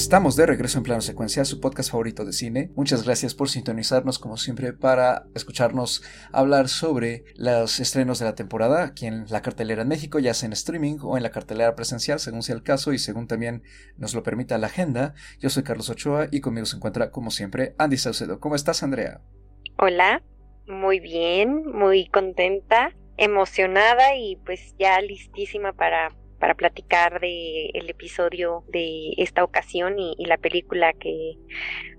Estamos de regreso en plano secuencia, su podcast favorito de cine. Muchas gracias por sintonizarnos como siempre para escucharnos hablar sobre los estrenos de la temporada aquí en la cartelera en México, ya sea en streaming o en la cartelera presencial, según sea el caso y según también nos lo permita la agenda. Yo soy Carlos Ochoa y conmigo se encuentra como siempre Andy Saucedo. ¿Cómo estás, Andrea? Hola, muy bien, muy contenta, emocionada y pues ya listísima para para platicar de el episodio de esta ocasión y, la película que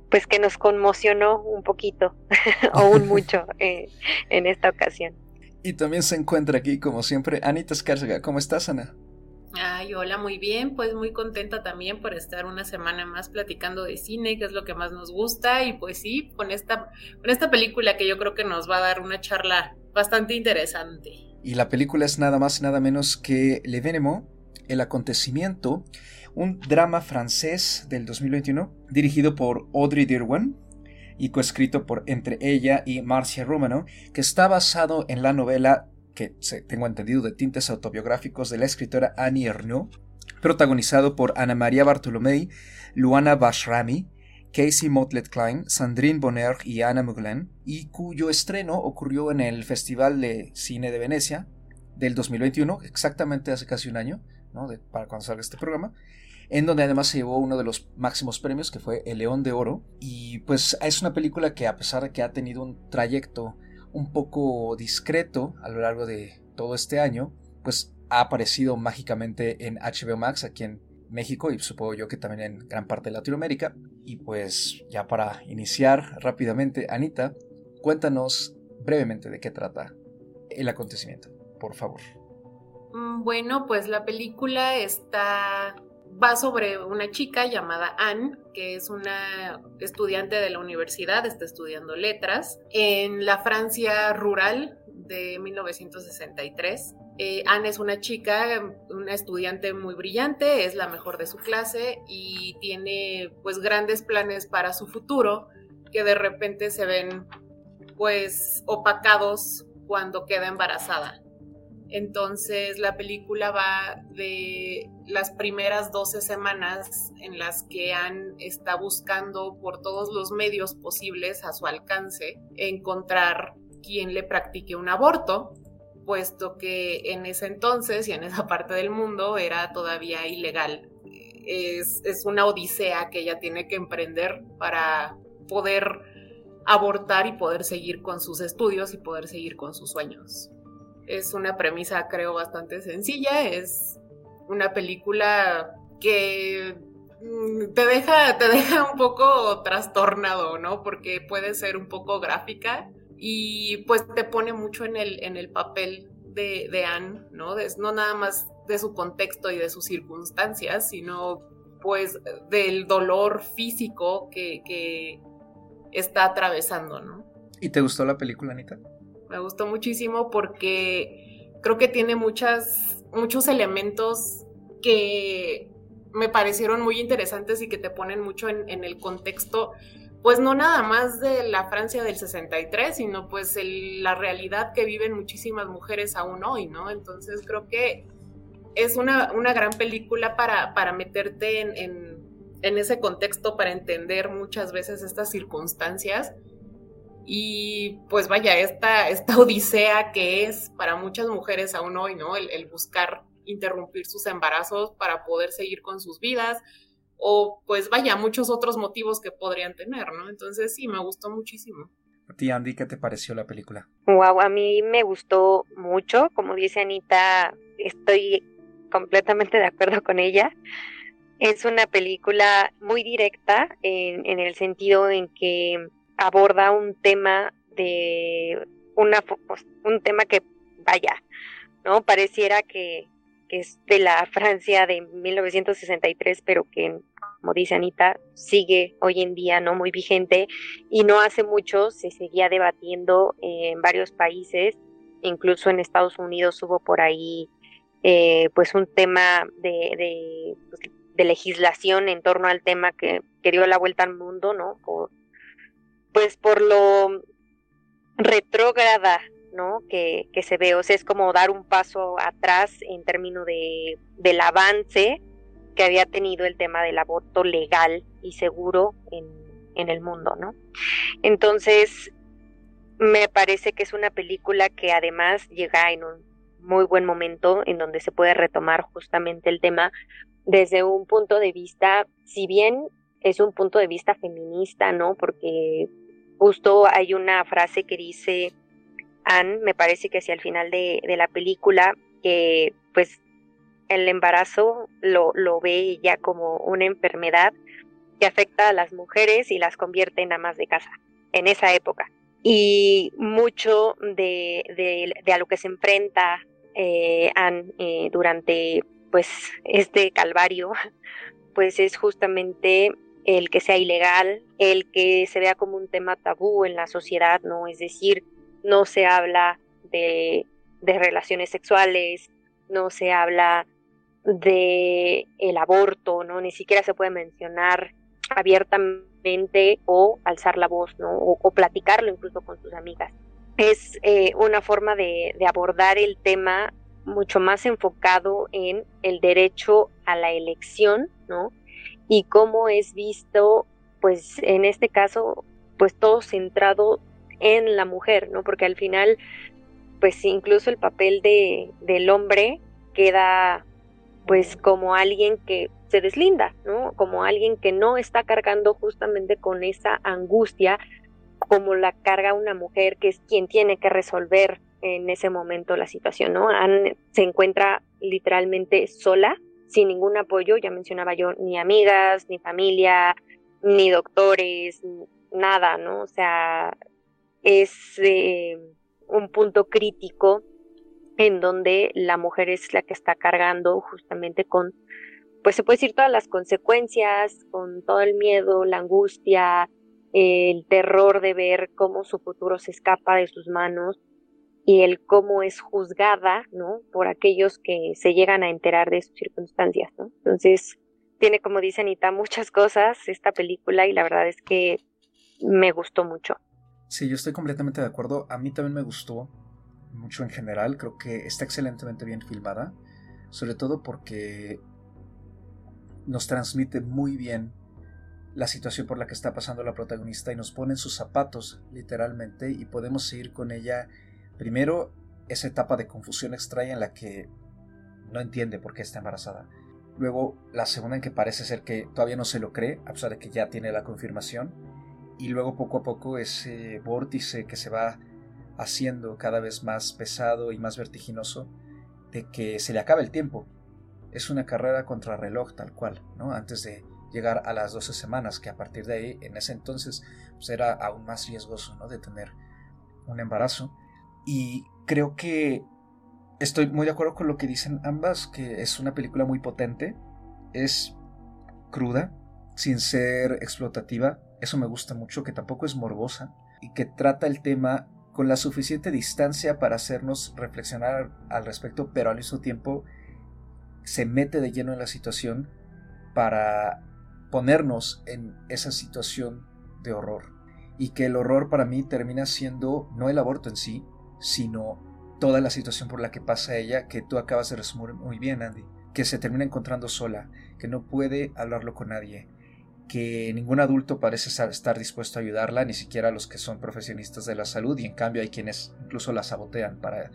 pues que nos conmocionó un poquito o un mucho eh, en esta ocasión. Y también se encuentra aquí, como siempre, Anita Escárcega. ¿Cómo estás, Ana? Ay, hola, muy bien, pues muy contenta también por estar una semana más platicando de cine, que es lo que más nos gusta, y pues sí, con esta, con esta película que yo creo que nos va a dar una charla bastante interesante. Y la película es nada más y nada menos que Le Venemo, el acontecimiento, un drama francés del 2021 dirigido por Audrey Dirwan y coescrito por entre ella y Marcia Romano, que está basado en la novela que tengo entendido de tintes autobiográficos de la escritora Annie Ernaux, protagonizado por Ana María Bartolomei, Luana Bashrami, Casey Motlett Klein, Sandrine Bonner y Anna Muglen, y cuyo estreno ocurrió en el Festival de Cine de Venecia del 2021, exactamente hace casi un año, para cuando salga este programa, en donde además se llevó uno de los máximos premios, que fue el León de Oro. Y pues es una película que a pesar de que ha tenido un trayecto un poco discreto a lo largo de todo este año, pues ha aparecido mágicamente en HBO Max aquí en México y supongo yo que también en gran parte de Latinoamérica. Y pues ya para iniciar rápidamente, Anita, cuéntanos brevemente de qué trata el acontecimiento, por favor. Mm, bueno, pues la película está va sobre una chica llamada Anne, que es una estudiante de la universidad, está estudiando letras en la Francia rural de 1963. Eh, Anne es una chica, una estudiante muy brillante, es la mejor de su clase y tiene pues grandes planes para su futuro que de repente se ven pues opacados cuando queda embarazada. Entonces la película va de las primeras 12 semanas en las que Anne está buscando por todos los medios posibles a su alcance encontrar quien le practique un aborto, puesto que en ese entonces y en esa parte del mundo era todavía ilegal. Es, es una odisea que ella tiene que emprender para poder abortar y poder seguir con sus estudios y poder seguir con sus sueños. Es una premisa, creo, bastante sencilla. Es una película que mm, te deja, te deja un poco trastornado, ¿no? Porque puede ser un poco gráfica y pues te pone mucho en el, en el papel de, de Anne, ¿no? no nada más de su contexto y de sus circunstancias, sino pues del dolor físico que, que está atravesando, ¿no? ¿Y te gustó la película, Anita? Me gustó muchísimo porque creo que tiene muchas, muchos elementos que me parecieron muy interesantes y que te ponen mucho en, el contexto, pues no nada más de la Francia del 63, sino pues la realidad que viven muchísimas mujeres aún hoy, ¿no? Entonces creo que es una, una gran película para, para meterte en, en ese contexto, para entender muchas veces estas circunstancias y pues vaya, esta, esta odisea que es para muchas mujeres aún hoy, ¿no? El, buscar interrumpir sus embarazos para poder seguir con sus vidas o pues vaya, muchos otros motivos que podrían tener, ¿no? Entonces sí, me gustó muchísimo. A ti, Andy, ¿qué te pareció la película? Wow, a mí me gustó mucho, como dice Anita, estoy completamente de acuerdo con ella. Es una película muy directa en, en el sentido en que aborda un tema de una pues, un tema que vaya, ¿no? Pareciera que, es de la Francia de 1963, pero que como dice Anita, sigue hoy en día no muy vigente y no hace mucho se seguía debatiendo en varios países, incluso en Estados Unidos hubo por ahí eh, pues un tema de, pues, de, legislación en torno al tema que, que, dio la vuelta al mundo, ¿no? Por, pues por lo retrógrada, ¿no? Que, que, se ve, o sea, es como dar un paso atrás en términos de, del avance que había tenido el tema del aborto legal y seguro en, en el mundo, ¿no? Entonces, me parece que es una película que además llega en un muy buen momento en donde se puede retomar justamente el tema desde un punto de vista, si bien es un punto de vista feminista, ¿no? Porque justo hay una frase que dice Anne, me parece que hacia el final de, de la película, que pues el embarazo lo, lo ve ya como una enfermedad que afecta a las mujeres y las convierte en amas de casa en esa época. Y mucho de, de, a lo que se enfrenta eh, Anne eh, durante pues este calvario, pues es justamente el que sea ilegal, el que se vea como un tema tabú en la sociedad, ¿no? Es decir, no se habla de, de relaciones sexuales, no se habla de el aborto, ¿no? Ni siquiera se puede mencionar abiertamente o alzar la voz, ¿no? O, platicarlo incluso con sus amigas. Es eh, una forma de, de abordar el tema mucho más enfocado en el derecho a la elección, ¿no? Y cómo es visto, pues en este caso, pues todo centrado en la mujer, ¿no? Porque al final, pues incluso el papel de, del hombre queda pues como alguien que se deslinda, ¿no? Como alguien que no está cargando justamente con esa angustia como la carga una mujer que es quien tiene que resolver en ese momento la situación, ¿no? se encuentra literalmente sola, sin ningún apoyo, ya mencionaba yo, ni amigas, ni familia, ni doctores, nada, ¿no? O sea, es eh, un punto crítico en donde la mujer es la que está cargando justamente con, pues se puede decir todas las consecuencias, con todo el miedo, la angustia, el terror de ver cómo su futuro se escapa de sus manos y el cómo es juzgada, ¿no? Por aquellos que se llegan a enterar de sus circunstancias. Entonces, tiene, como dice Anita, muchas cosas esta película y la verdad es que me gustó mucho. Sí, yo estoy completamente de acuerdo. A mí también me gustó mucho en general. Creo que está excelentemente bien filmada. Sobre todo porque nos transmite muy bien la situación por la que está pasando la protagonista y nos pone en sus zapatos, literalmente, y podemos seguir con ella Primero, esa etapa de confusión extraña en la que no entiende por qué está embarazada. Luego, la segunda en que parece ser que todavía no se lo cree, a pesar de que ya tiene la confirmación. Y luego, poco a poco, ese vórtice que se va haciendo cada vez más pesado y más vertiginoso de que se le acaba el tiempo. Es una carrera contra reloj tal cual, ¿no? Antes de llegar a las 12 semanas, que a partir de ahí, en ese entonces, pues era aún más riesgoso, ¿no? De tener un embarazo. Y creo que estoy muy de acuerdo con lo que dicen ambas, que es una película muy potente, es cruda, sin ser explotativa, eso me gusta mucho, que tampoco es morbosa, y que trata el tema con la suficiente distancia para hacernos reflexionar al respecto, pero al mismo tiempo se mete de lleno en la situación para ponernos en esa situación de horror. Y que el horror para mí termina siendo no el aborto en sí, sino toda la situación por la que pasa ella, que tú acabas de resumir muy bien, Andy, que se termina encontrando sola, que no puede hablarlo con nadie, que ningún adulto parece estar dispuesto a ayudarla, ni siquiera los que son profesionistas de la salud, y en cambio hay quienes incluso la sabotean para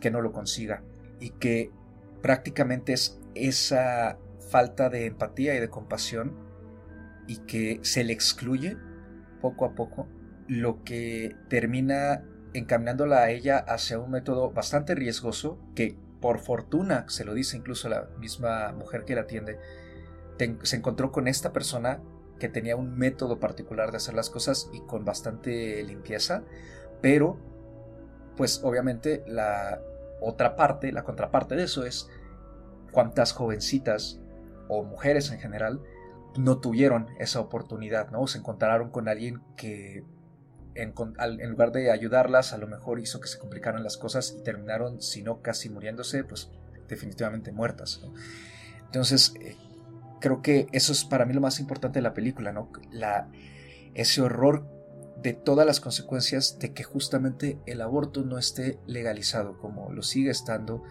que no lo consiga, y que prácticamente es esa falta de empatía y de compasión y que se le excluye poco a poco lo que termina encaminándola a ella hacia un método bastante riesgoso que por fortuna, se lo dice incluso la misma mujer que la atiende, se encontró con esta persona que tenía un método particular de hacer las cosas y con bastante limpieza, pero pues obviamente la otra parte, la contraparte de eso es cuántas jovencitas o mujeres en general no tuvieron esa oportunidad, ¿no? Se encontraron con alguien que en, lugar de ayudarlas, a lo mejor hizo que se complicaran las cosas y terminaron, si no casi muriéndose, pues definitivamente muertas. Entonces, eh, creo que eso es para mí lo más importante de la película, ¿no? La, ese horror de todas las consecuencias de que justamente el aborto no esté legalizado, como lo sigue estando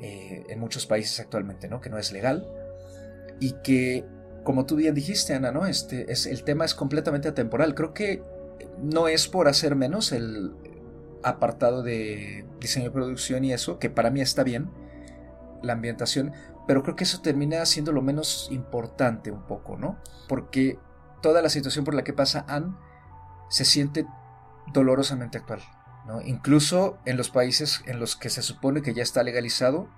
eh, en muchos países actualmente, ¿no? Que no es legal y que, como tú bien dijiste, Ana, ¿no? Este, es, el tema es completamente atemporal. Creo que no es por hacer menos el apartado de diseño y producción y eso, que para mí está bien, la ambientación, pero creo que eso termina siendo lo menos importante un poco, ¿no? Porque toda la situación por la que pasa Anne se siente dolorosamente actual, ¿no? Incluso en los países en los que se supone que ya está legalizado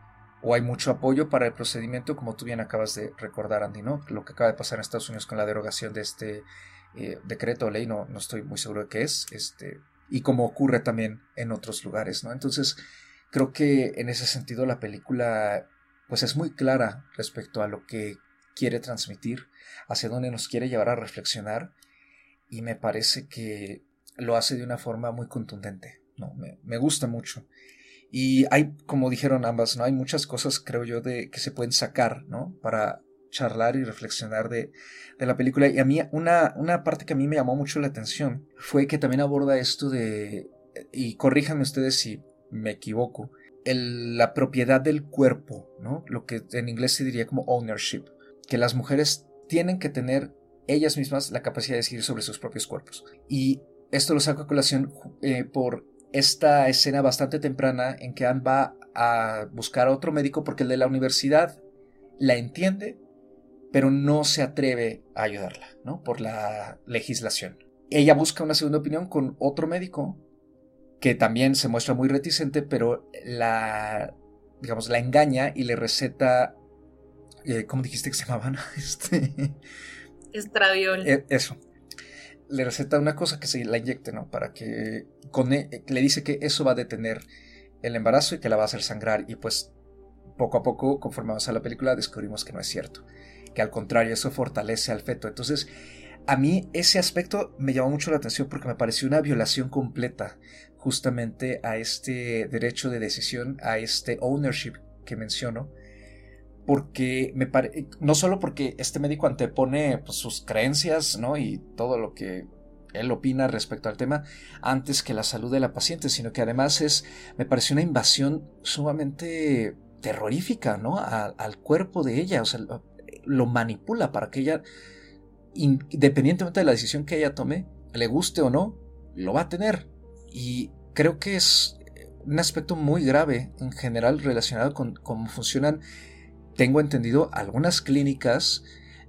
o hay mucho apoyo para el procedimiento, como tú bien acabas de recordar, Andy, ¿no? Lo que acaba de pasar en Estados Unidos con la derogación de este eh, decreto o ley, no, no estoy muy seguro de qué es, este, y como ocurre también en otros lugares, ¿no? Entonces, creo que en ese sentido la película pues es muy clara respecto a lo que quiere transmitir, hacia dónde nos quiere llevar a reflexionar y me parece que lo hace de una forma muy contundente, ¿no? Me, gusta mucho. Y hay, como dijeron ambas, ¿no? Hay muchas cosas, creo yo, de, que se pueden sacar, ¿no? Para charlar y reflexionar de, de la película. Y a mí, una, una parte que a mí me llamó mucho la atención fue que también aborda esto de, y corríjanme ustedes si me equivoco, la propiedad del cuerpo, ¿no? Lo que en inglés se diría como ownership, que las mujeres tienen que tener ellas mismas la capacidad de decidir sobre sus propios cuerpos. Y esto lo saco a colación eh, por esta escena bastante temprana en que Anne va a buscar a otro médico porque el de la universidad la entiende, pero no se atreve a ayudarla, ¿no? Por la legislación. Ella busca una segunda opinión con otro médico que también se muestra muy reticente, pero la, digamos, la engaña y le receta, eh, ¿cómo dijiste que se llamaban? Este... Estradiol. Eh, eso. Le receta una cosa que se la inyecte, ¿no? Para que con e, le dice que eso va a detener el embarazo y que la va a hacer sangrar. Y pues poco a poco, conforme a la película, descubrimos que no es cierto. Que al contrario, eso fortalece al feto. Entonces, a mí ese aspecto me llamó mucho la atención porque me pareció una violación completa justamente a este derecho de decisión, a este ownership que menciono, porque me no solo porque este médico antepone pues, sus creencias, ¿no? Y todo lo que él opina respecto al tema antes que la salud de la paciente, sino que además es, me pareció una invasión sumamente terrorífica, ¿no? al cuerpo de ella, o sea, lo, manipula para que ella, independientemente de la decisión que ella tome, le guste o no, lo va a tener. Y creo que es un aspecto muy grave en general relacionado con cómo funcionan, tengo entendido, algunas clínicas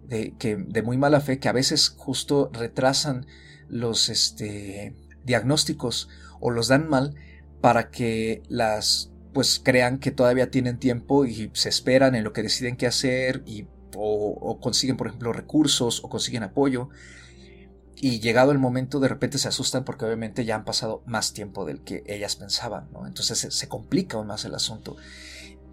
de, que, de muy mala fe que a veces justo retrasan los este, diagnósticos o los dan mal para que las pues crean que todavía tienen tiempo y se esperan en lo que deciden qué hacer y o consiguen por ejemplo recursos o consiguen apoyo y llegado el momento de repente se asustan porque obviamente ya han pasado más tiempo del que ellas pensaban. Entonces se, complica aún más el asunto.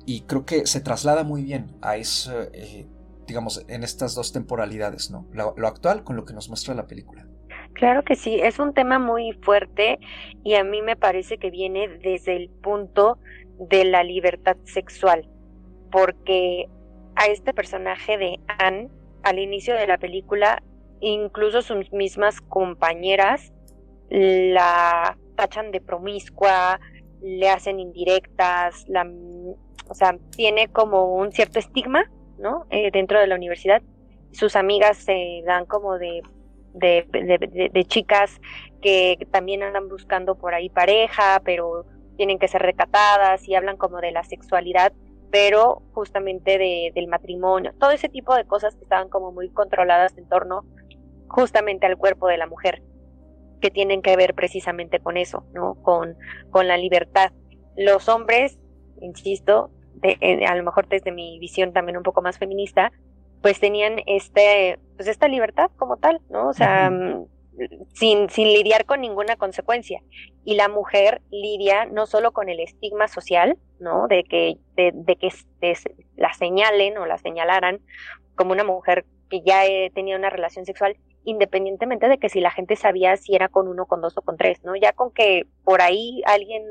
Y creo que se traslada muy bien a eso, eh, digamos, en estas dos temporalidades, ¿no? Lo actual con lo que nos muestra la película. Claro que sí, es un tema muy fuerte y a mí me parece que viene desde el punto de la libertad sexual, porque a este personaje de Anne, al inicio de la película, incluso sus mismas compañeras la tachan de promiscua, le hacen indirectas, la, o sea, tiene como un cierto estigma, ¿no? Eh, dentro de la universidad. Sus amigas se dan como de de, de, chicas que también andan buscando por ahí pareja, pero tienen que ser recatadas y hablan como de la sexualidad, pero justamente de, del matrimonio, todo ese tipo de cosas que estaban como muy controladas en torno justamente al cuerpo de la mujer, que tienen que ver precisamente con eso, ¿no? Con, con la libertad. Los hombres, insisto, de, a lo mejor desde mi visión también un poco más feminista, pues tenían este, pues esta libertad como tal, ¿no? O sea, mm, sin, sin lidiar con ninguna consecuencia. Y la mujer lidia no solo con el estigma social, ¿no? De que, de, de que la señalen o la señalaran como una mujer que ya tenía una relación sexual, independientemente de que si la gente sabía si era con uno, con dos o con tres, ¿no? Ya con que por ahí alguien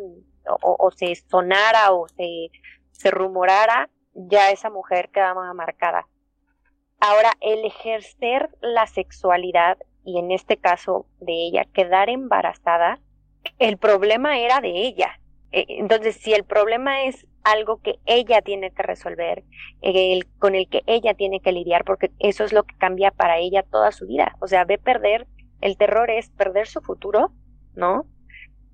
o, se sonara o se, se rumorara, ya esa mujer quedaba marcada. Ahora, el ejercer la sexualidad, y en este caso de ella, quedar embarazada, el problema era de ella. E, entonces, si el problema es algo que ella tiene que resolver, con el que ella tiene que lidiar, porque eso es lo que cambia para ella toda su vida. O sea, ve perder, el terror es perder su futuro, ¿no?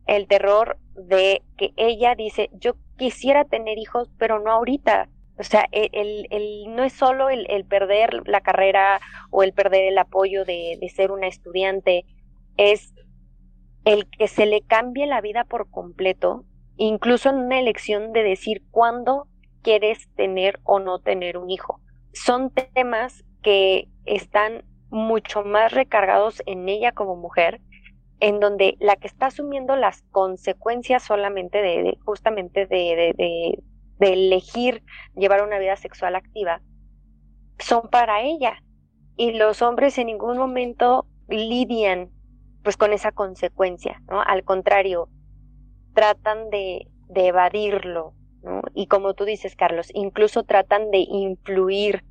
El terror de que ella dice, yo quisiera tener hijos, pero no ahorita. O sea, el, el, no es solo el, el, perder la carrera o el perder el apoyo de, de ser una estudiante, es el que se le cambie la vida por completo incluso en una elección de decir cuándo quieres tener o no tener un hijo. Son temas que están mucho más recargados en ella como mujer, en donde la que está asumiendo las consecuencias solamente de, justamente de, de, elegir llevar una vida sexual activa, son para ella. Y los hombres en ningún momento lidian pues con esa consecuencia, ¿no? Al contrario, tratan de, de evadirlo. Y como tú dices, Carlos, incluso tratan de influir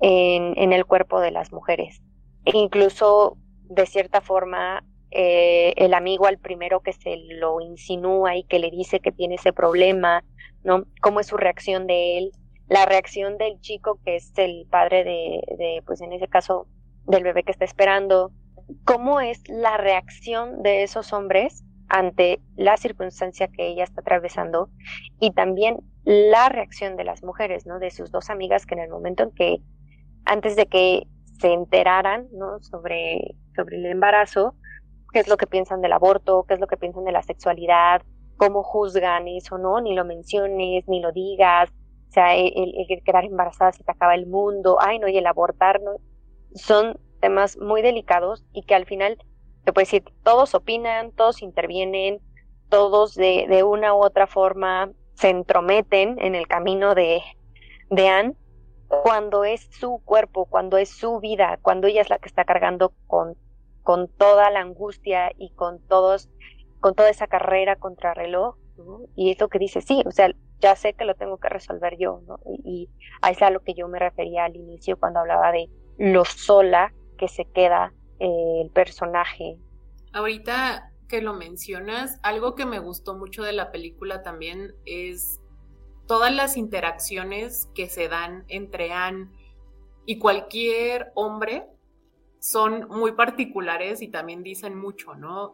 en, en el cuerpo de las mujeres. E incluso, de cierta forma, eh, el amigo al primero que se lo insinúa y que le dice que tiene ese problema, ¿no? ¿Cómo es su reacción de él? La reacción del chico que es el padre de, de pues en ese caso, del bebé que está esperando. ¿Cómo es la reacción de esos hombres ante la circunstancia que ella está atravesando y también la reacción de las mujeres, ¿no? De sus dos amigas que en el momento en que, antes de que se enteraran, ¿no? Sobre, sobre el embarazo, qué es lo que piensan del aborto, qué es lo que piensan de la sexualidad, cómo juzgan eso, ¿no? Ni lo menciones, ni lo digas, o sea, el, quedar embarazada se te acaba el mundo, ay, no, y el abortar, ¿no? Son temas muy delicados y que al final te puedo decir, todos opinan, todos intervienen, todos de, una u otra forma se entrometen en el camino de, de Anne cuando es su cuerpo, cuando es su vida, cuando ella es la que está cargando con, con toda la angustia y con todos, con toda esa carrera contra reloj, y es lo que dice, sí, o sea, ya sé que lo tengo que resolver yo, ¿no? Y, ahí es a lo que yo me refería al inicio cuando hablaba de lo sola que se queda eh, el personaje. Ahorita que lo mencionas, algo que me gustó mucho de la película también es todas las interacciones que se dan entre Anne y cualquier hombre son muy particulares y también dicen mucho, ¿no?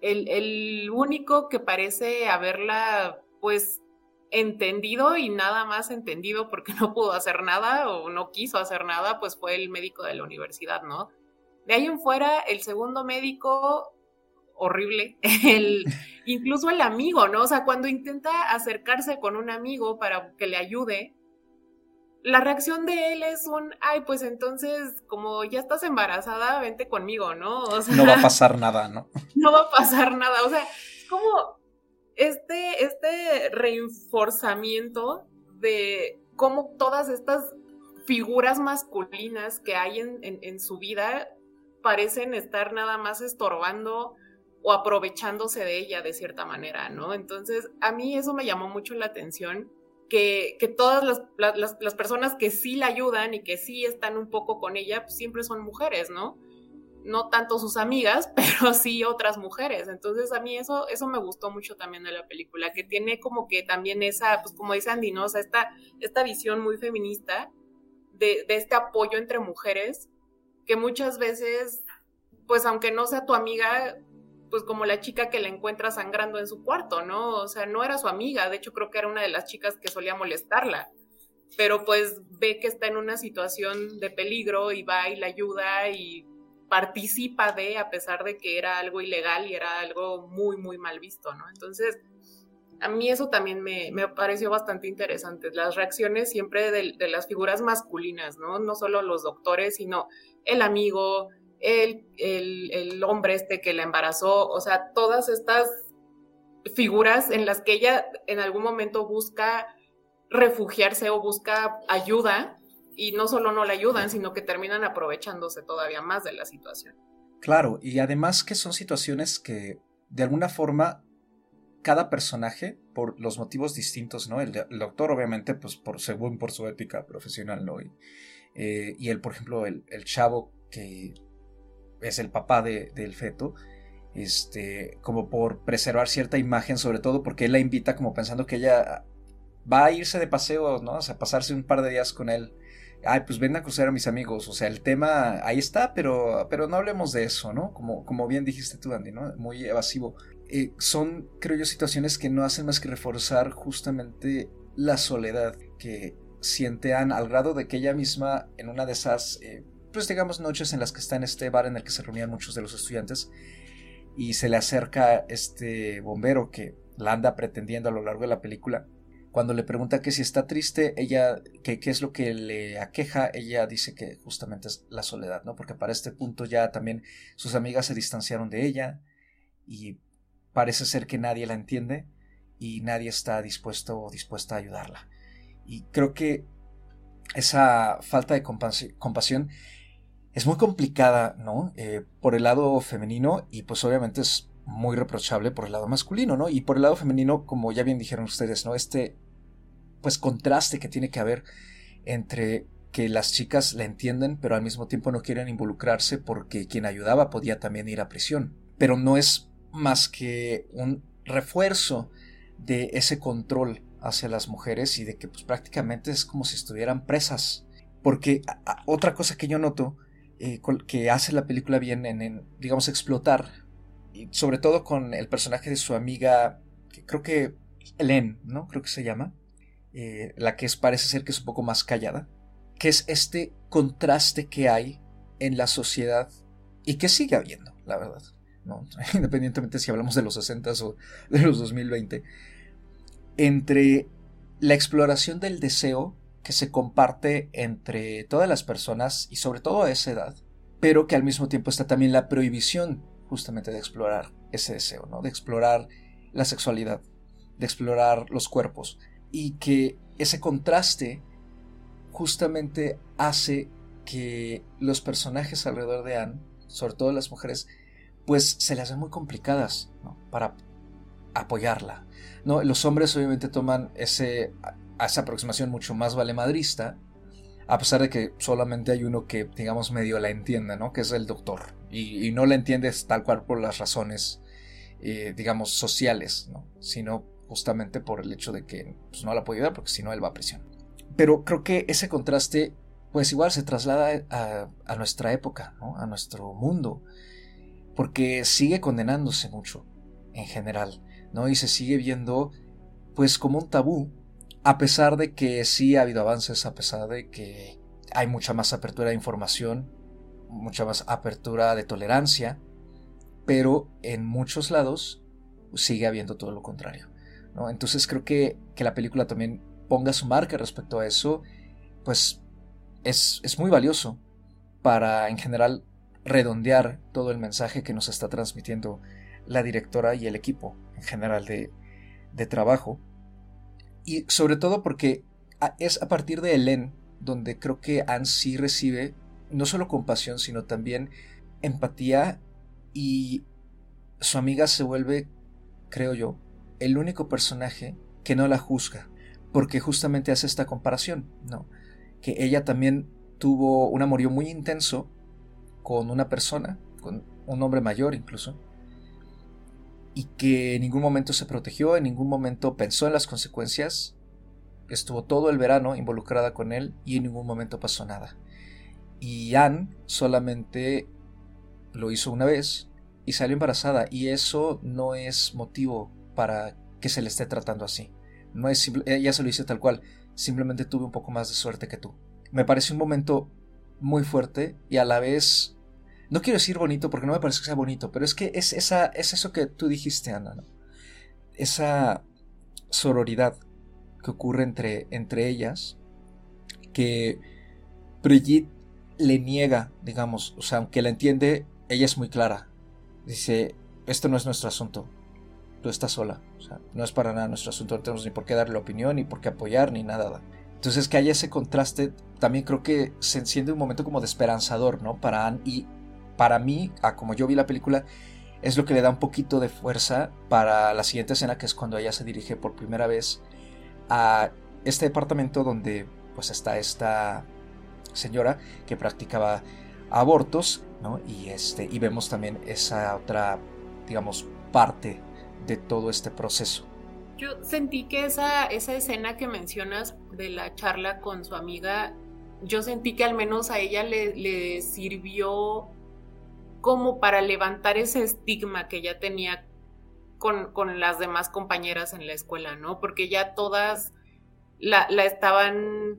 El, el, único que parece haberla, pues, entendido y nada más entendido porque no pudo hacer nada o no quiso hacer nada, pues fue el médico de la universidad, ¿no? De ahí en fuera, el segundo médico, horrible, el, incluso el amigo, ¿no? O sea, cuando intenta acercarse con un amigo para que le ayude, la reacción de él es un, ay, pues entonces, como ya estás embarazada, vente conmigo, ¿no? O sea, no va a pasar nada, ¿no? No va a pasar nada, o sea, es como este, este reforzamiento de cómo todas estas figuras masculinas que hay en, en su vida parecen estar nada más estorbando o aprovechándose de ella de cierta manera, ¿no? Entonces, a mí eso me llamó mucho la atención, que, que todas las, las, personas que sí la ayudan y que sí están un poco con ella, pues siempre son mujeres, ¿no? No tanto sus amigas, pero sí otras mujeres. Entonces, a mí eso, eso me gustó mucho también de la película, que tiene como que también esa, pues como dice Andy, esta, esta visión muy feminista de, de este apoyo entre mujeres que muchas veces, pues aunque no sea tu amiga, pues como la chica que la encuentra sangrando en su cuarto, ¿no? O sea, no era su amiga, de hecho creo que era una de las chicas que solía molestarla, pero pues ve que está en una situación de peligro y va y la ayuda y participa de, a pesar de que era algo ilegal y era algo muy, muy mal visto, ¿no? Entonces, a mí eso también me, me pareció bastante interesante, las reacciones siempre de, las figuras masculinas, ¿no? No solo los doctores, sino el amigo, el, el, el, hombre este que la embarazó, o sea, todas estas figuras en las que ella en algún momento busca refugiarse o busca ayuda y no solo no la ayudan, sino que terminan aprovechándose todavía más de la situación. Claro, y además que son situaciones que de alguna forma cada personaje por los motivos distintos, ¿no? El, doctor obviamente pues por según por su ética profesional, ¿no? Y, eh, y él, por ejemplo, el, el, chavo que es el papá de, del feto, este, como por preservar cierta imagen, sobre todo porque él la invita como pensando que ella va a irse de paseo, ¿no? O sea, pasarse un par de días con él. Ay, pues ven a cruzar a mis amigos. O sea, el tema ahí está, pero, pero no hablemos de eso, ¿no? Como, como bien dijiste tú, Andy, ¿no? Muy evasivo. Eh, son, creo yo, situaciones que no hacen más que reforzar justamente la soledad que siente Anne al grado de que ella misma, en una de esas, eh, pues digamos, noches en las que está en este bar en el que se reunían muchos de los estudiantes, y se le acerca este bombero que la anda pretendiendo a lo largo de la película. Cuando le pregunta que si está triste, ella, que qué es lo que le aqueja, ella dice que justamente es la soledad, ¿no? Porque para este punto ya también sus amigas se distanciaron de ella y parece ser que nadie la entiende y nadie está dispuesto o dispuesta a ayudarla. Y creo que esa falta de compasión es muy complicada, ¿no? Eh, por el lado femenino y pues obviamente es muy reprochable por el lado masculino, ¿no? Y por el lado femenino, como ya bien dijeron ustedes, ¿no? Este, pues, contraste que tiene que haber entre que las chicas la entienden, pero al mismo tiempo no quieren involucrarse porque quien ayudaba podía también ir a prisión. Pero no es más que un refuerzo de ese control hacia las mujeres y de que pues prácticamente es como si estuvieran presas. Porque otra cosa que yo noto eh, que hace la película bien en, digamos, explotar y sobre todo con el personaje de su amiga, que creo que Helen, ¿no? Creo que se llama, eh, la que es, parece ser que es un poco más callada, que es este contraste que hay en la sociedad y que sigue habiendo, la verdad, independientemente si hablamos de los 60 o de los 2020, entre la exploración del deseo que se comparte entre todas las personas y sobre todo a esa edad, pero que al mismo tiempo está también la prohibición justamente de explorar ese deseo, ¿no? De explorar la sexualidad, de explorar los cuerpos. Y que ese contraste justamente hace que los personajes alrededor de Anne, sobre todo las mujeres, pues se les hacen muy complicadas para apoyarla. ¿no? Los hombres obviamente toman ese, esa aproximación mucho más valemadrista, a pesar de que solamente hay uno que, digamos, medio la entiende, ¿no? Que es el doctor. Y, no la entiendes tal cual por las razones, eh, digamos, sociales, ¿no? Sino justamente por el hecho de que pues, no la puede ayudar porque si no él va a prisión. Pero creo que ese contraste, pues igual se traslada a, a nuestra época, ¿no? A nuestro mundo. Porque sigue condenándose mucho, en general, ¿no? Y se sigue viendo, pues, como un tabú a pesar de que sí ha habido avances, a pesar de que hay mucha más apertura de información, mucha más apertura de tolerancia, pero en muchos lados sigue habiendo todo lo contrario. ¿no? Entonces creo que, que la película también ponga su marca respecto a eso, pues es, es muy valioso para en general redondear todo el mensaje que nos está transmitiendo la directora y el equipo en general de, de trabajo. Y sobre todo porque es a partir de Helen donde creo que Anne sí recibe no solo compasión, sino también empatía y su amiga se vuelve, creo yo, el único personaje que no la juzga, porque justamente hace esta comparación, ¿no? Que ella también tuvo un amorío muy intenso con una persona, con un hombre mayor incluso, y que en ningún momento se protegió, en ningún momento pensó en las consecuencias, estuvo todo el verano involucrada con él y en ningún momento pasó nada. Y Anne solamente lo hizo una vez y salió embarazada y eso no es motivo para que se le esté tratando así. No es ella se lo dice tal cual, simplemente tuve un poco más de suerte que tú. Me parece un momento muy fuerte y a la vez no quiero decir bonito porque no me parece que sea bonito, pero es que es, esa, es eso que tú dijiste, Ana, Esa sororidad que ocurre entre, entre ellas, que Brigitte le niega, digamos, o sea, aunque la entiende, ella es muy clara. Dice, esto no es nuestro asunto, tú estás sola, o sea, no es para nada nuestro asunto, no tenemos ni por qué darle opinión, ni por qué apoyar, ni nada. Entonces que haya ese contraste, también creo que se enciende un momento como de esperanzador, ¿no? Para Anne y para mí, a como yo vi la película, es lo que le da un poquito de fuerza para la siguiente escena, que es cuando ella se dirige por primera vez a este departamento donde pues está esta señora que practicaba abortos, ¿no? Y este y vemos también esa otra, digamos, parte de todo este proceso Yo sentí que esa, esa escena que mencionas de la charla con su amiga, yo sentí que al menos a ella le, le sirvió como para levantar ese estigma que ya tenía con, con, las demás compañeras en la escuela, ¿no? Porque ya todas la, estaban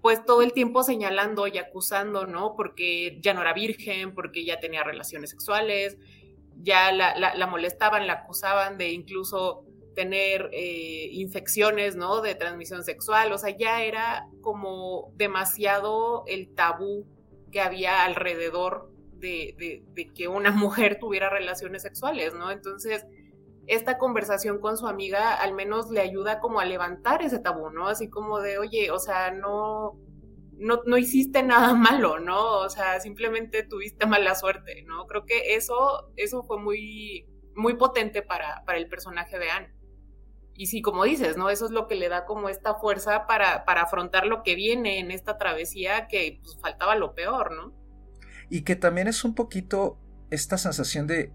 pues todo el tiempo señalando y acusando, ¿no? Porque ya no era virgen, porque ya tenía relaciones sexuales, ya la, la, molestaban, la acusaban de incluso tener eh, infecciones, ¿no? De transmisión sexual, o sea, ya era como demasiado el tabú que había alrededor de, que una mujer tuviera relaciones sexuales, ¿no? Entonces, esta conversación con su amiga al menos le ayuda como a levantar ese tabú, ¿no? Así como de, oye, o sea, no, no, no hiciste nada malo, ¿no? O sea, simplemente tuviste mala suerte, ¿no? Creo que eso, eso fue muy, muy potente para, para el personaje de Anne. Y sí, como dices, ¿no? Eso es lo que le da como esta fuerza para, para afrontar lo que viene en esta travesía que pues, faltaba lo peor, ¿no? Y que también es un poquito esta sensación de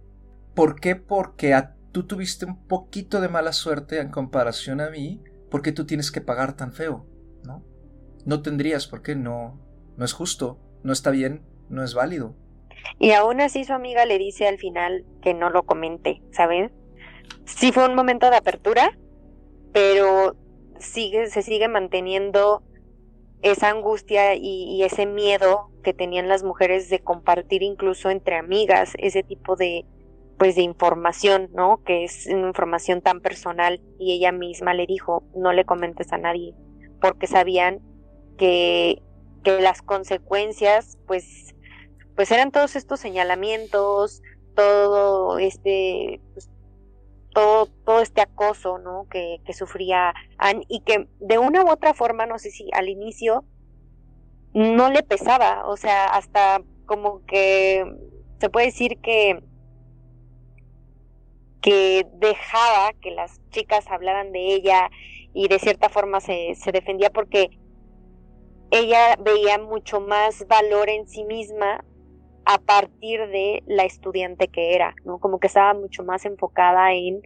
¿por qué? Porque tú tuviste un poquito de mala suerte en comparación a mí, ¿por qué tú tienes que pagar tan feo? ¿No? No tendrías, ¿por qué? No, no es justo, no está bien, no es válido. Y aún así su amiga le dice al final que no lo comente, ¿saben? Sí fue un momento de apertura, pero sigue, se sigue manteniendo esa angustia y, ese miedo que tenían las mujeres de compartir incluso entre amigas ese tipo de pues de información, ¿no? Que es una información tan personal y ella misma le dijo, no le comentes a nadie, porque sabían que, que las consecuencias pues pues eran todos estos señalamientos, todo este pues, todo, todo este acoso, ¿no? Que, que sufría Anne y que de una u otra forma, no sé si al inicio no le pesaba, o sea, hasta como que se puede decir que que dejaba que las chicas hablaran de ella y de cierta forma se, se defendía porque ella veía mucho más valor en sí misma a partir de la estudiante que era, ¿no? Como que estaba mucho más enfocada en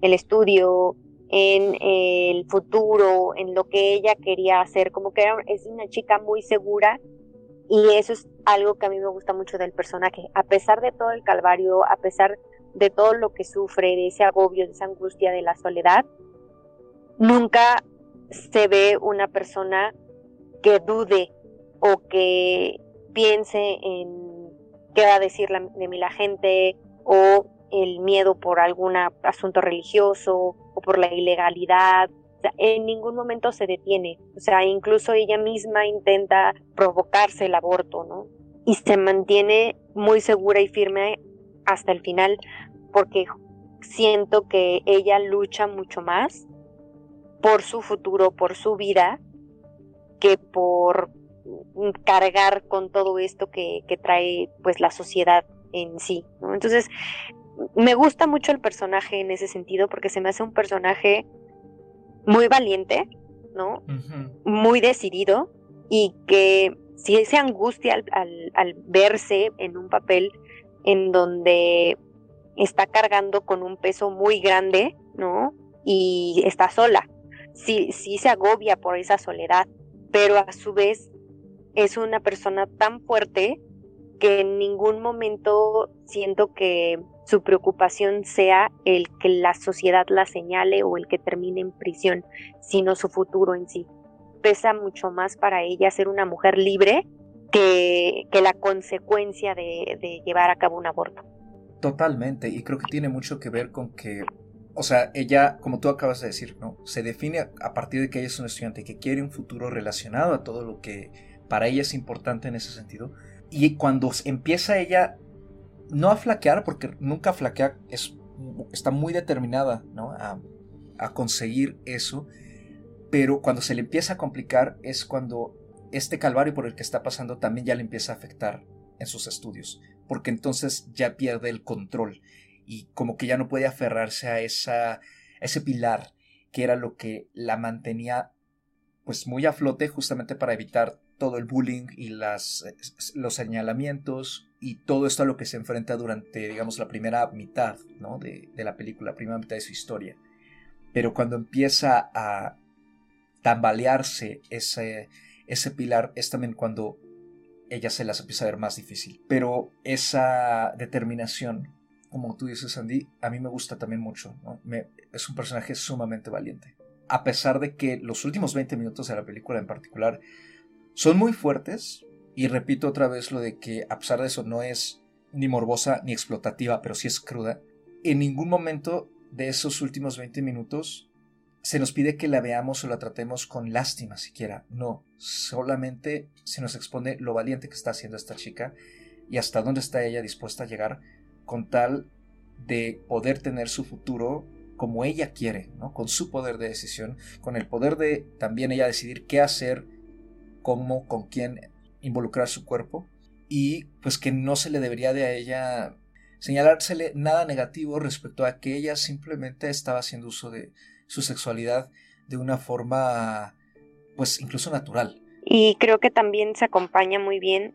el estudio, en el futuro, en lo que ella quería hacer, como que era, es una chica muy segura y eso es algo que a mí me gusta mucho del personaje, a pesar de todo el calvario, a pesar de todo lo que sufre, de ese agobio, de esa angustia, de la soledad, nunca se ve una persona que dude o que piense en qué va a decir de mí la gente o el miedo por algún asunto religioso o por la ilegalidad. en ningún momento se detiene. O sea, incluso ella misma intenta provocarse el aborto, ¿no? Y se mantiene muy segura y firme hasta el final porque siento que ella lucha mucho más por su futuro, por su vida, que por cargar con todo esto que, trae pues la sociedad en sí. Entonces, me gusta mucho el personaje en ese sentido porque se me hace un personaje muy valiente, ¿no? Muy decidido y que si se angustia al, al, verse en un papel en donde está cargando con un peso muy grande, ¿no? Y está sola. Sí, sí se agobia por esa soledad, pero a su vez es una persona tan fuerte que en ningún momento siento que su preocupación sea el que la sociedad la señale o el que termine en prisión, sino su futuro en sí. Pesa mucho más para ella ser una mujer libre que, que la consecuencia de, llevar a cabo un aborto. Totalmente, y creo que tiene mucho que ver con que, o sea, ella, como tú acabas de decir, ¿no? Se define a partir de que ella es una estudiante que quiere un futuro relacionado a todo lo que para ella es importante en ese sentido. Y cuando empieza ella no a flaquear, porque nunca flaquea, es, está muy determinada ¿no? a, a conseguir eso, pero cuando se le empieza a complicar es cuando este calvario por el que está pasando también ya le empieza a afectar en sus estudios, porque entonces ya pierde el control y como que ya no puede aferrarse a esa, ese pilar que era lo que la mantenía pues muy a flote justamente para evitar todo el bullying y las, los señalamientos y todo esto a lo que se enfrenta durante, digamos, la primera mitad ¿no? de, la película, la primera mitad de su historia. pero cuando empieza a tambalearse ese, ese pilar es también cuando ella se las empieza a ver más difícil. Pero esa determinación, como tú dices, Andy, a mí me gusta también mucho. es un personaje sumamente valiente. A pesar de que los últimos 20 minutos de la película en particular son muy fuertes, y repito otra vez lo de que a pesar de eso no es ni morbosa ni explotativa, pero sí es cruda, en ningún momento de esos últimos 20 minutos se nos pide que la veamos o la tratemos con lástima siquiera. No, solamente se nos expone lo valiente que está haciendo esta chica y hasta dónde está ella dispuesta a llegar con tal de poder tener su futuro como ella quiere, ¿no? Con su poder de decisión, con el poder de también ella decidir qué hacer, cómo, con quién involucrar su cuerpo y pues que no se le debería de a ella señalársele nada negativo respecto a que ella simplemente estaba haciendo uso de, su sexualidad de una forma, pues incluso natural. Y creo que también se acompaña muy bien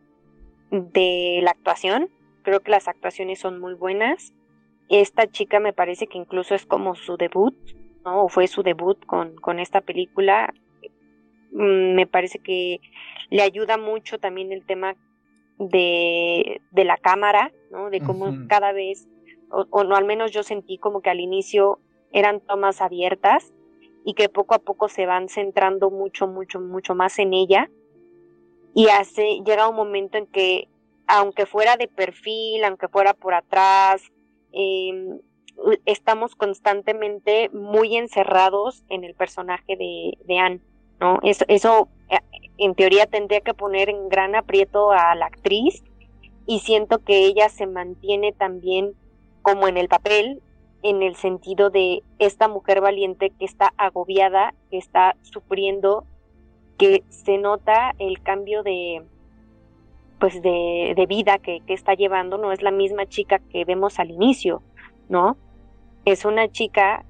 de la actuación. Creo que las actuaciones son muy buenas. Esta chica me parece que incluso es como su debut, ¿no? O fue su debut con, con esta película. Mm, me parece que le ayuda mucho también el tema de, de la cámara, ¿no? De cómo cada vez, o, o, no, al menos yo sentí como que al inicio eran tomas abiertas y que poco a poco se van centrando mucho, mucho, mucho más en ella. Y hace, llega un momento en que, aunque fuera de perfil, aunque fuera por atrás, em, estamos constantemente muy encerrados en el personaje de, de Anne, ¿no? Eso, eso eh, en teoría tendría que poner en gran aprieto a la actriz y siento que ella se mantiene también como en el papel, en el sentido de esta mujer valiente que está agobiada, que está sufriendo, que se nota el cambio de pues de, vida que, está llevando, no es la misma chica que vemos al inicio, ¿no? Es una chica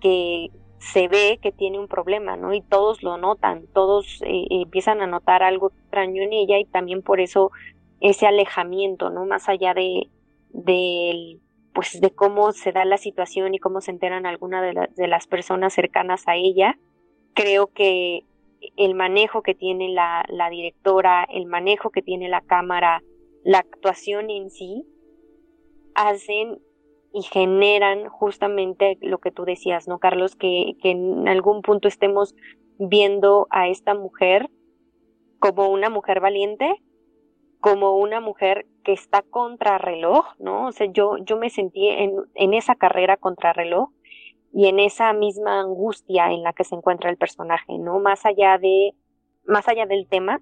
que se ve que tiene un problema, ¿no? Y todos lo notan, todos eh, empiezan a notar algo extraño en ella y también por eso ese alejamiento, ¿no? Más allá de del pues de cómo se da la situación y cómo se enteran algunas de, de las personas cercanas a ella. Creo que el manejo que tiene la, la directora, el manejo que tiene la cámara, la actuación en sí, hacen y generan justamente lo que tú decías, ¿no, Carlos? Que, que en algún punto estemos viendo a esta mujer como una mujer valiente, como una mujer que está contra reloj, ¿no? O sea, yo, yo me sentí en, en esa carrera contra reloj y en esa misma angustia en la que se encuentra el personaje, ¿no? Más allá de, más allá del tema,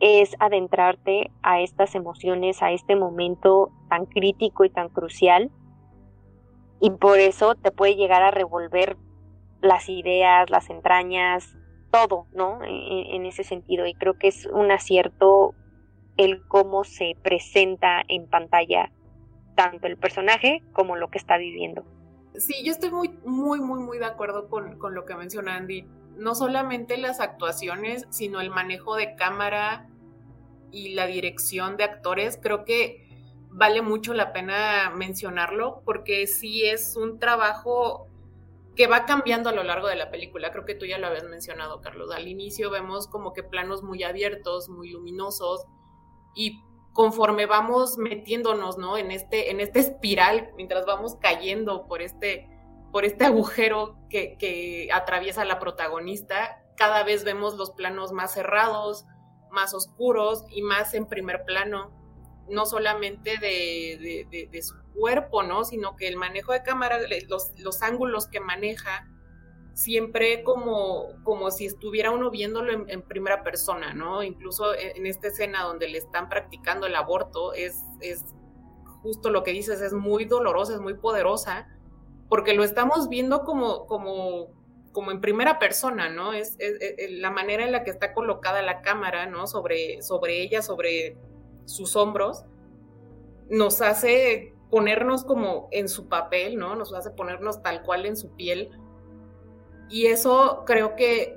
es adentrarte a estas emociones, a este momento tan crítico y tan crucial. Y por eso te puede llegar a revolver las ideas, las entrañas, todo, ¿no? En, en ese sentido. Y creo que es un acierto el cómo se presenta en pantalla tanto el personaje como lo que está viviendo. Sí, yo estoy muy, muy, muy, muy de acuerdo con, con lo que menciona Andy. No solamente las actuaciones, sino el manejo de cámara y la dirección de actores. Creo que vale mucho la pena mencionarlo porque sí es un trabajo que va cambiando a lo largo de la película. Creo que tú ya lo habías mencionado, Carlos. Al inicio vemos como que planos muy abiertos, muy luminosos, y conforme vamos metiéndonos, ¿no? En este, en este espiral, mientras vamos cayendo por este, por este agujero que, que atraviesa la protagonista, cada vez vemos los planos más cerrados, más oscuros y más en primer plano, no solamente de, su cuerpo, ¿no? Sino que el manejo de cámara, los, los ángulos que maneja, siempre como, como si estuviera uno viéndolo en, primera persona, ¿no? Incluso en, esta escena donde le están practicando el aborto, es, es justo lo que dices, es muy dolorosa, es muy poderosa, porque lo estamos viendo como, como, como en primera persona, ¿no? Es, la manera en la que está colocada la cámara, ¿no? Sobre, sobre ella, sobre sus hombros, nos hace ponernos como en su papel, ¿no? Nos hace ponernos tal cual en su piel y eso creo que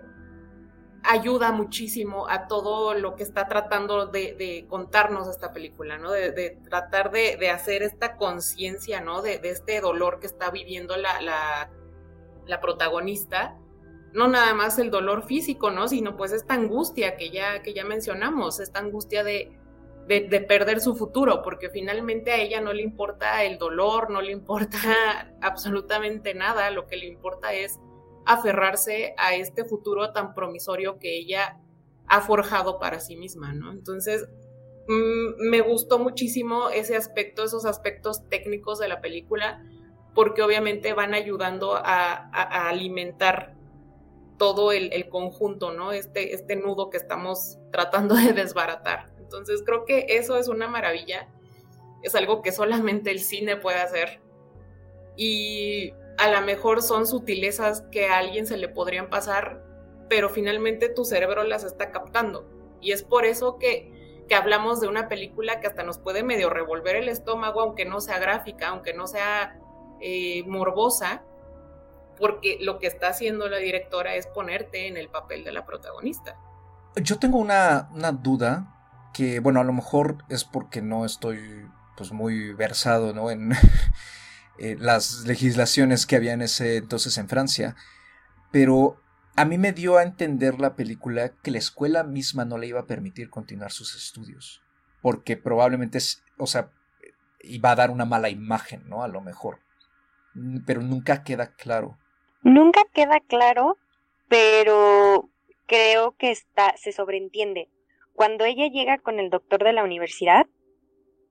ayuda muchísimo a todo lo que está tratando de, contarnos esta película, ¿no? De, tratar de, hacer esta conciencia, ¿no? De, este dolor que está viviendo la, la protagonista, no nada más el dolor físico, ¿no? Sino pues esta angustia que ya, que ya mencionamos, esta angustia de, de, perder su futuro, porque finalmente a ella no le importa el dolor, no le importa absolutamente nada, lo que le importa es aferrarse a este futuro tan promisorio que ella ha forjado para sí misma, ¿no? Entonces, mm, me gustó muchísimo ese aspecto, esos aspectos técnicos de la película, porque obviamente van ayudando a, alimentar todo el, el, conjunto, ¿no? Este, este nudo que estamos tratando de desbaratar. Entonces creo que eso es una maravilla, es algo que solamente el cine puede hacer. Y a lo mejor son sutilezas que a alguien se le podrían pasar, pero finalmente tu cerebro las está captando. Y es por eso que, que hablamos de una película que hasta nos puede medio revolver el estómago, aunque no sea gráfica, aunque no sea eh, morbosa, porque lo que está haciendo la directora es ponerte en el papel de la protagonista. Yo tengo una, una duda que bueno, a lo mejor es porque no estoy pues muy versado ¿no? en las legislaciones que había en ese entonces en Francia, pero a mí me dio a entender la película que la escuela misma no le iba a permitir continuar sus estudios, porque probablemente, o sea, iba a dar una mala imagen, ¿no? A lo mejor, pero nunca queda claro. Nunca queda claro, pero creo que está, se sobreentiende cuando ella llega con el doctor de la universidad,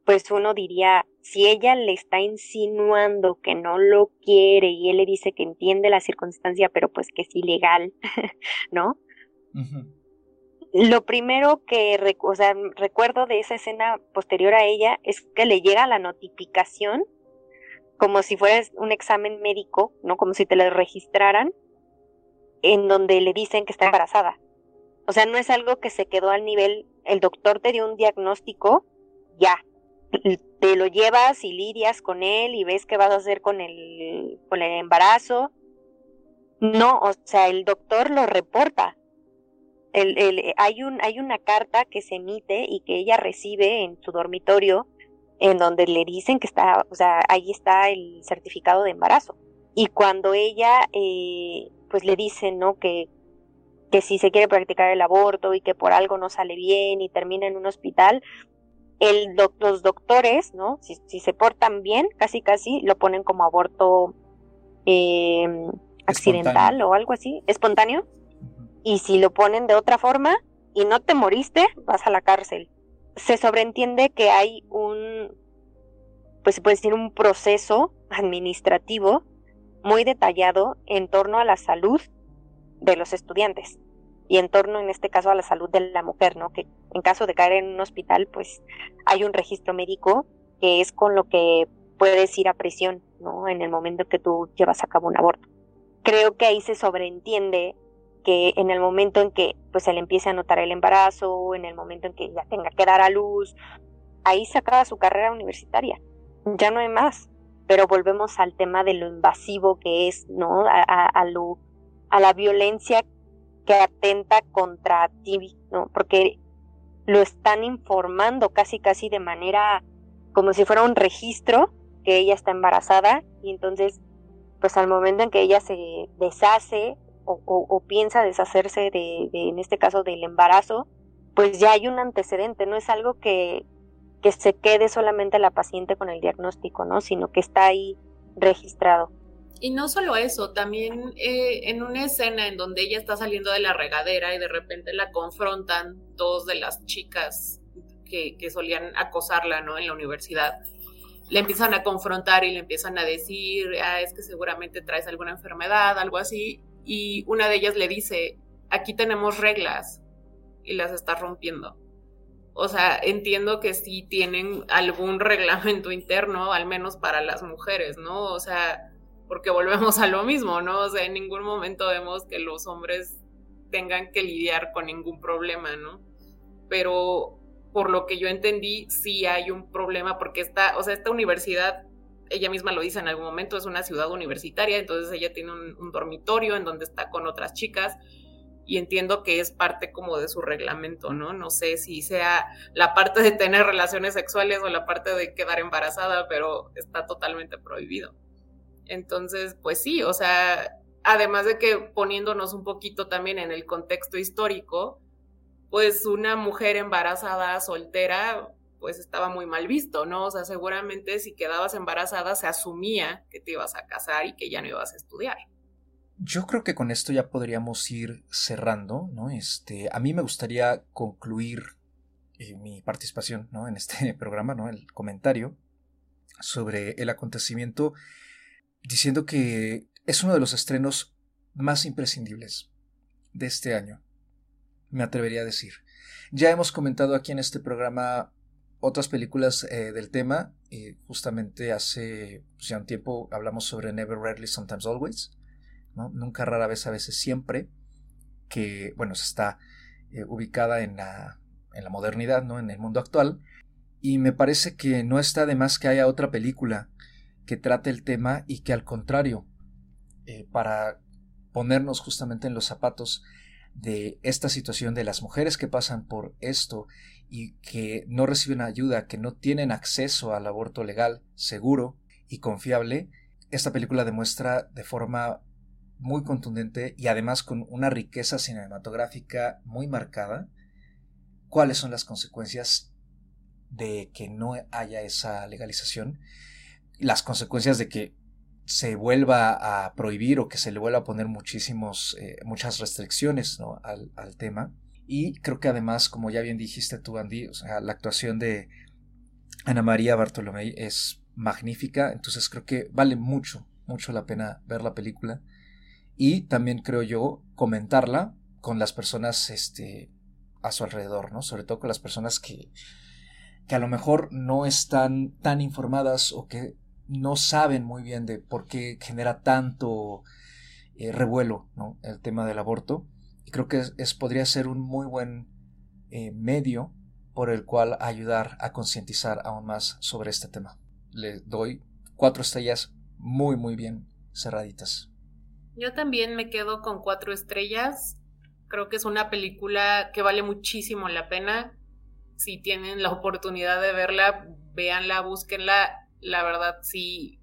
pues uno diría, si ella le está insinuando que no lo quiere y él le dice que entiende la circunstancia, pero pues que es ilegal, ¿no? Lo primero que recuerdo de esa escena posterior a ella es que le llega la notificación como si fuera un examen médico, ¿no? Como si te lo registraran, en donde le dicen que está embarazada. O sea, no es algo que se quedó al nivel, el doctor te dio un diagnóstico, ya, te lo llevas y lidias con él y ves qué vas a hacer con el, con el embarazo. No, o sea, el doctor lo reporta. El, el, hay, un, hay una carta que se emite y que ella recibe en su dormitorio en donde le dicen que está, o sea, ahí está el certificado de embarazo. Y cuando ella, eh, pues le dicen, ¿no? Que, que si se quiere practicar el aborto y que por algo no sale bien y termina en un hospital, el los doctores, ¿no? Si, se portan bien, casi casi lo ponen como aborto em, accidental o algo así, espontáneo. Y si lo ponen de otra forma y no te moriste, vas a la cárcel. Se sobreentiende que hay un, pues se puede decir, un proceso administrativo muy detallado en torno a la salud de los estudiantes y en torno, en este caso, a la salud de la mujer, ¿no? Que en caso de caer en un hospital, pues hay un registro médico que es con lo que puedes ir a prisión, ¿no? En el momento que tú llevas a cabo un aborto. Creo que ahí se sobreentiende que en el momento en que pues se le empiece a notar el embarazo, en el momento en que ya tenga que dar a luz, ahí se acaba su carrera universitaria. Ya no hay más. Pero volvemos al tema de lo invasivo que es, ¿no? A, a lo a la violencia que atenta contra ti, ¿no? Porque lo están informando casi casi de manera como si fuera un registro que ella está embarazada y entonces pues al momento en que ella se deshace o, piensa deshacerse de, en este caso del embarazo, pues ya hay un antecedente, no es algo que, que se quede solamente la paciente con el diagnóstico, ¿no? Sino que está ahí registrado. Y no solo eso, también eh, en una escena en donde ella está saliendo de la regadera y de repente la confrontan dos de las chicas que, que solían acosarla, ¿no? En la universidad. Le empiezan a confrontar y le empiezan a decir, ah, es que seguramente traes alguna enfermedad, algo así. Y una de ellas le dice, aquí tenemos reglas y las está rompiendo. O sea, entiendo que sí tienen algún reglamento interno, al menos para las mujeres, ¿no? O sea, porque volvemos a lo mismo, ¿no? O sea, en ningún momento vemos que los hombres tengan que lidiar con ningún problema, ¿no? Pero por lo que yo entendí, sí hay un problema porque esta, o sea, esta universidad, ella misma lo dice en algún momento, es una ciudad universitaria, entonces ella tiene un, dormitorio en donde está con otras chicas y entiendo que es parte como de su reglamento, ¿no? No sé si sea la parte de tener relaciones sexuales o la parte de quedar embarazada, pero está totalmente prohibido. Entonces, pues sí, o sea, además de que poniéndonos un poquito también en el contexto histórico, pues una mujer embarazada, soltera, pues estaba muy mal visto, ¿no? O sea, seguramente si quedabas embarazada se asumía que te ibas a casar y que ya no ibas a estudiar. Yo creo que con esto ya podríamos ir cerrando, ¿no? Este, a mí me gustaría concluir eh, mi participación, ¿no? En este programa, ¿no? El comentario sobre el acontecimiento diciendo que es uno de los estrenos más imprescindibles de este año, me atrevería a decir. Ya hemos comentado aquí en este programa otras películas eh, del tema. y justamente hace pues, ya un tiempo hablamos sobre Never Rarely, Sometimes Always. ¿no? Nunca, rara vez, a veces, siempre. Que, bueno, está eh, ubicada en la, en la modernidad, ¿no? En el mundo actual. Y me parece que no está de más que haya otra película que trate el tema y que al contrario, eh, para ponernos justamente en los zapatos de esta situación de las mujeres que pasan por esto y que no reciben ayuda, que no tienen acceso al aborto legal, seguro y confiable, esta película demuestra de forma muy contundente y además con una riqueza cinematográfica muy marcada cuáles son las consecuencias de que no haya esa legalización, las consecuencias de que se vuelva a prohibir o que se le vuelva a poner muchísimos, eh, muchas restricciones al, al, tema. Y creo que además, como ya bien dijiste tú, Andy, o sea, la actuación de Ana María Bartolomé es magnífica, entonces creo que vale mucho, mucho la pena ver la película y también creo yo comentarla con las personas este, a su alrededor, ¿no? Sobre todo con las personas que, que a lo mejor no están tan informadas o que no saben muy bien de por qué genera tanto eh, revuelo el tema del aborto. Y creo que es, podría ser un muy buen eh, medio por el cual ayudar a concientizar aún más sobre este tema. Le doy cuatro estrellas muy, muy bien cerraditas. Yo también me quedo con cuatro estrellas. Creo que es una película que vale muchísimo la pena. Si tienen la oportunidad de verla, véanla, búsquenla la verdad sí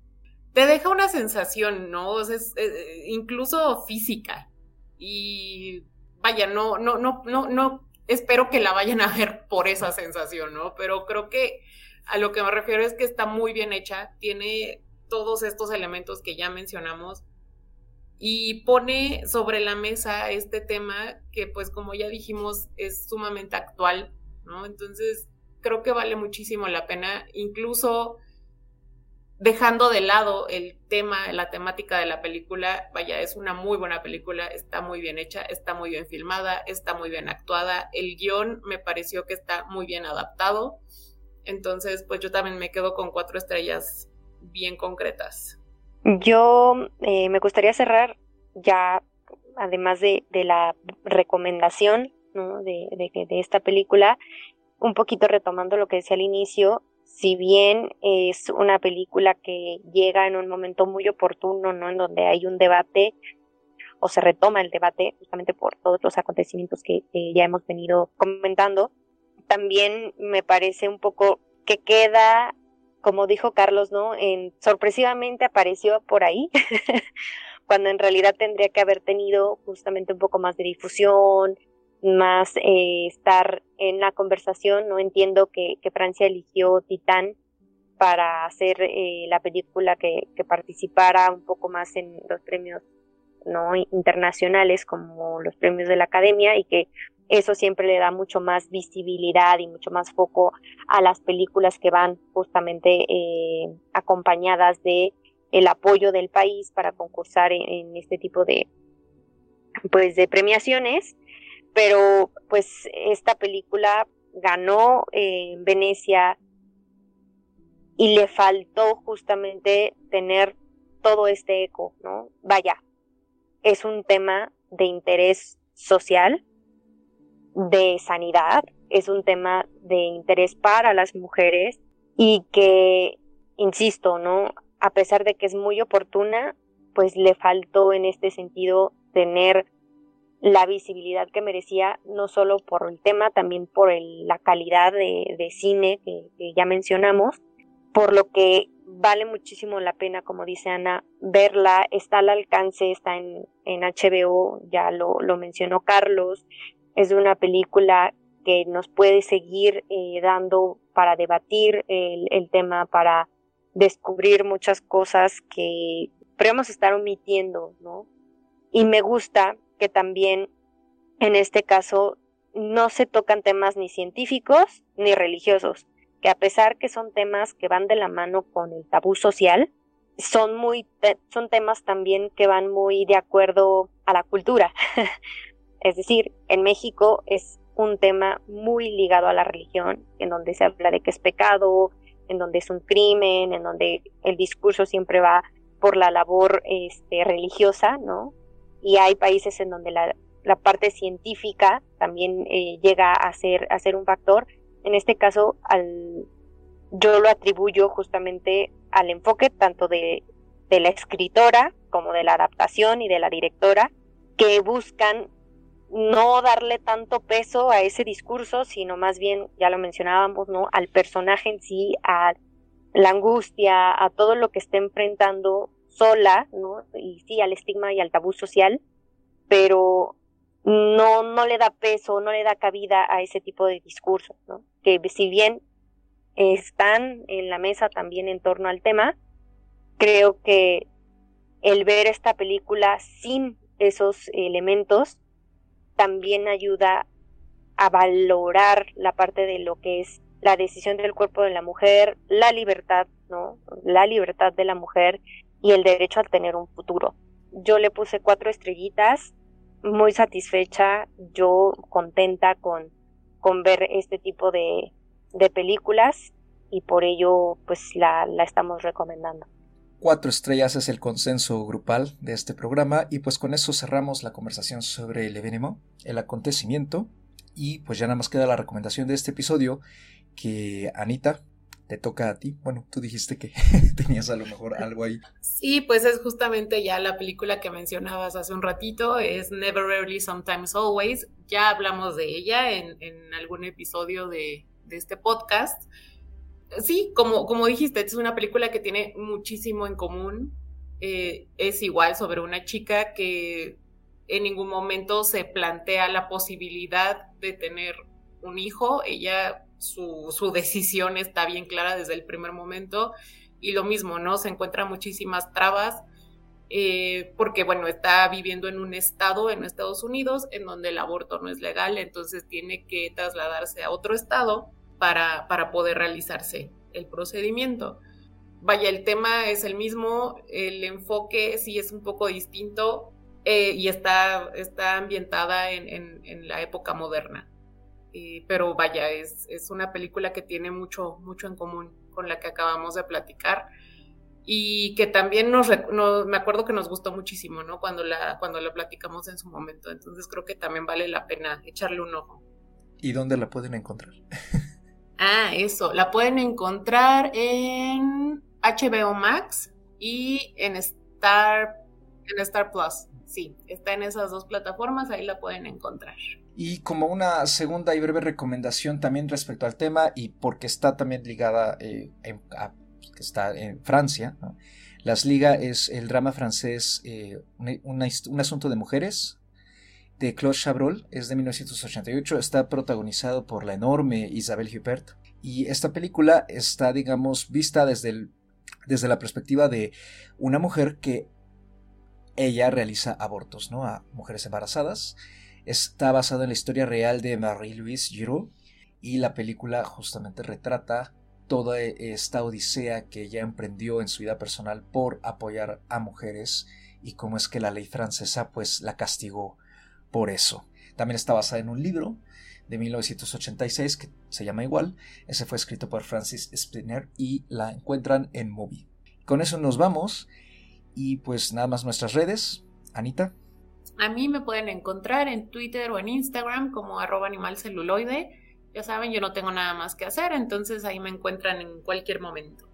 te deja una sensación, ¿no? Sea, es, eh, incluso física. Y vaya, no, no, no, no, no, espero que la vayan a ver por esa sensación, ¿no? Pero creo que a lo que me refiero es que está muy bien hecha, tiene todos estos elementos que ya mencionamos y pone sobre la mesa este tema que pues como ya dijimos es sumamente actual, ¿no? Entonces creo que vale muchísimo la pena, incluso dejando de lado el tema, la temática de la película, vaya, es una muy buena película, está muy bien hecha, está muy bien filmada, está muy bien actuada, el guion me pareció que está muy bien adaptado, entonces pues yo también me quedo con cuatro estrellas bien concretas. Yo eh, me gustaría cerrar ya, además de, la recomendación de, de esta película, un poquito retomando lo que decía al inicio, si bien es una película que llega en un momento muy oportuno, ¿no? En donde hay un debate o se retoma el debate justamente por todos los acontecimientos que, ya hemos venido comentando, también me parece un poco que queda, como dijo Carlos, ¿no? En, sorpresivamente apareció por ahí, cuando en realidad tendría que haber tenido justamente un poco más de difusión, más eh, estar en la conversación. No entiendo que, Francia eligió Titán para hacer eh, la película que, participara un poco más en los premios no internacionales como los premios de la academia y que eso siempre le da mucho más visibilidad y mucho más foco a las películas que van justamente eh, acompañadas de el apoyo del país para concursar en, en, este tipo de pues de premiaciones pero pues esta película ganó en Venecia y le faltó justamente tener todo este eco, ¿no? Vaya, es un tema de interés social, de sanidad, es un tema de interés para las mujeres y que, insisto, ¿no? A pesar de que es muy oportuna, pues le faltó en este sentido tener la visibilidad que merecía, no solo por el tema, también por la calidad de, cine que, ya mencionamos. por lo que vale muchísimo la pena, como dice Ana, verla, está al alcance, está en, en HBO, ya lo, lo mencionó Carlos, es una película que nos puede seguir eh, dando para debatir el, el, tema, para descubrir muchas cosas que podríamos estar omitiendo, ¿no? Y me gusta que también en este caso no se tocan temas ni científicos ni religiosos, que a pesar que son temas que van de la mano con el tabú social, son muy son temas también que van muy de acuerdo a la cultura. es decir, en México es un tema muy ligado a la religión, en donde se habla de que es pecado, en donde es un crimen, en donde el discurso siempre va por la labor este, religiosa, ¿no? Y hay países en donde la, la parte científica también eh, llega a ser, a ser un factor. En este caso, al, yo lo atribuyo justamente al enfoque tanto de, de la escritora como de la adaptación y de la directora, que buscan no darle tanto peso a ese discurso, sino más bien, ya lo mencionábamos, ¿no? Al personaje en sí, a la angustia, a todo lo que está enfrentando sola, ¿no? Y sí, al estigma y al tabú social, pero no, no le da peso, no le da cabida a ese tipo de discursos, ¿no? Que si bien están en la mesa también en torno al tema, creo que el ver esta película sin esos elementos también ayuda a valorar la parte de lo que es la decisión del cuerpo de la mujer, la libertad, ¿no? La libertad de la mujer y el derecho a tener un futuro. Yo le puse cuatro estrellitas, muy satisfecha, yo contenta con, con ver este tipo de, de películas y por ello pues la, la estamos recomendando. Cuatro estrellas es el consenso grupal de este programa y pues con eso cerramos la conversación sobre el evenemo, el acontecimiento y pues ya nada más queda la recomendación de este episodio que Anita te toca a ti. Bueno, tú dijiste que tenías a lo mejor algo ahí. Sí, pues es justamente ya la película que mencionabas hace un ratito, es Never Rarely, Sometimes Always. Ya hablamos de ella en, algún episodio de, de, este podcast. Sí, como, como dijiste, es una película que tiene muchísimo en común. Eh, es igual sobre una chica que en ningún momento se plantea la posibilidad de tener un hijo. Ella su, decisión está bien clara desde el primer momento y lo mismo, ¿no? Se encuentra muchísimas trabas eh, porque, bueno, está viviendo en un estado, en Estados Unidos, en donde el aborto no es legal, entonces tiene que trasladarse a otro estado para, para poder realizarse el procedimiento. Vaya, el tema es el mismo, el enfoque sí es un poco distinto eh, y está, está ambientada en, en la época moderna. Eh, pero vaya, es, es, una película que tiene mucho, mucho en común con la que acabamos de platicar y que también nos, me acuerdo que nos gustó muchísimo, ¿no? Cuando la, cuando la platicamos en su momento, entonces creo que también vale la pena echarle un ojo. ¿Y dónde la pueden encontrar? ah, eso, la pueden encontrar en HBO Max y en Star, en Star Plus. Sí, está en esas dos plataformas, ahí la pueden encontrar. Y como una segunda y breve recomendación también respecto al tema y porque está también ligada eh, a, que está en Francia, Las Liga es el drama francés eh, un, asunto de mujeres de Claude Chabrol, es de 1988, está protagonizado por la enorme Isabelle Huppert. Y esta película está digamos vista desde, desde la perspectiva de una mujer que ella realiza abortos ¿no? a mujeres embarazadas Está basado en la historia real de Marie-Louise Giroux y la película justamente retrata toda esta odisea que ella emprendió en su vida personal por apoyar a mujeres y cómo es que la ley francesa pues la castigó por eso. También está basada en un libro de 1986 que se llama igual. Ese fue escrito por Francis Spinner y la encuentran en Movie. Con eso nos vamos y pues nada más nuestras redes. Anita. A mí me pueden encontrar en Twitter o en Instagram como arroba animalceluloide. Ya saben, yo no tengo nada más que hacer, entonces ahí me encuentran en cualquier momento.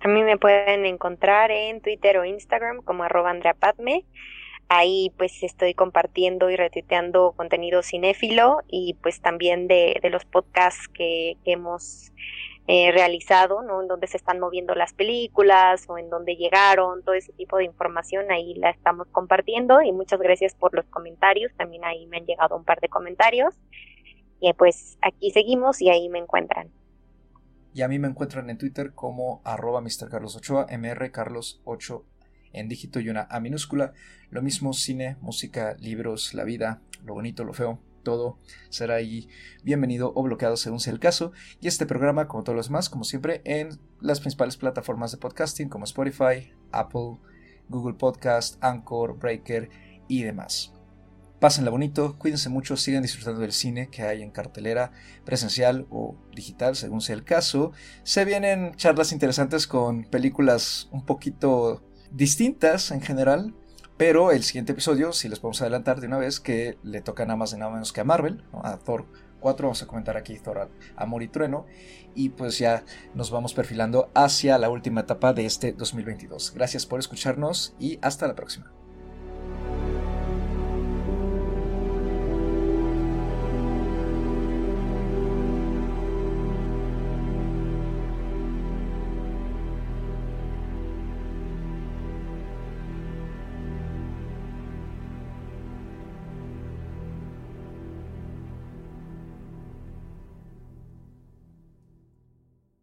A mí me pueden encontrar en Twitter o Instagram como arroba Andrea Ahí pues estoy compartiendo y retuiteando contenido cinéfilo y pues también de, los podcasts que, hemos eh, realizado, ¿no? En dónde se están moviendo las películas o en dónde llegaron, todo ese tipo de información ahí la estamos compartiendo y muchas gracias por los comentarios, también ahí me han llegado un par de comentarios y pues aquí seguimos y ahí me encuentran. Y a mí me encuentran en Twitter como arroba mrcarlos8a, mrcarlos8 en dígito y una A minúscula. Lo mismo cine, música, libros, la vida, lo bonito, lo feo, todo será ahí bienvenido o bloqueado según sea el caso. Y este programa, como todos los demás, como siempre, en las principales plataformas de podcasting como Spotify, Apple, Google Podcast, Anchor, Breaker y demás. Pásenla bonito, cuídense mucho, sigan disfrutando del cine que hay en cartelera presencial o digital, según sea el caso. Se vienen charlas interesantes con películas un poquito distintas en general, pero el siguiente episodio, si les podemos adelantar de una vez, que le toca nada más y nada menos que a Marvel, a Thor 4, vamos a comentar aquí Thor Amor y Trueno, y pues ya nos vamos perfilando hacia la última etapa de este 2022. Gracias por escucharnos y hasta la próxima.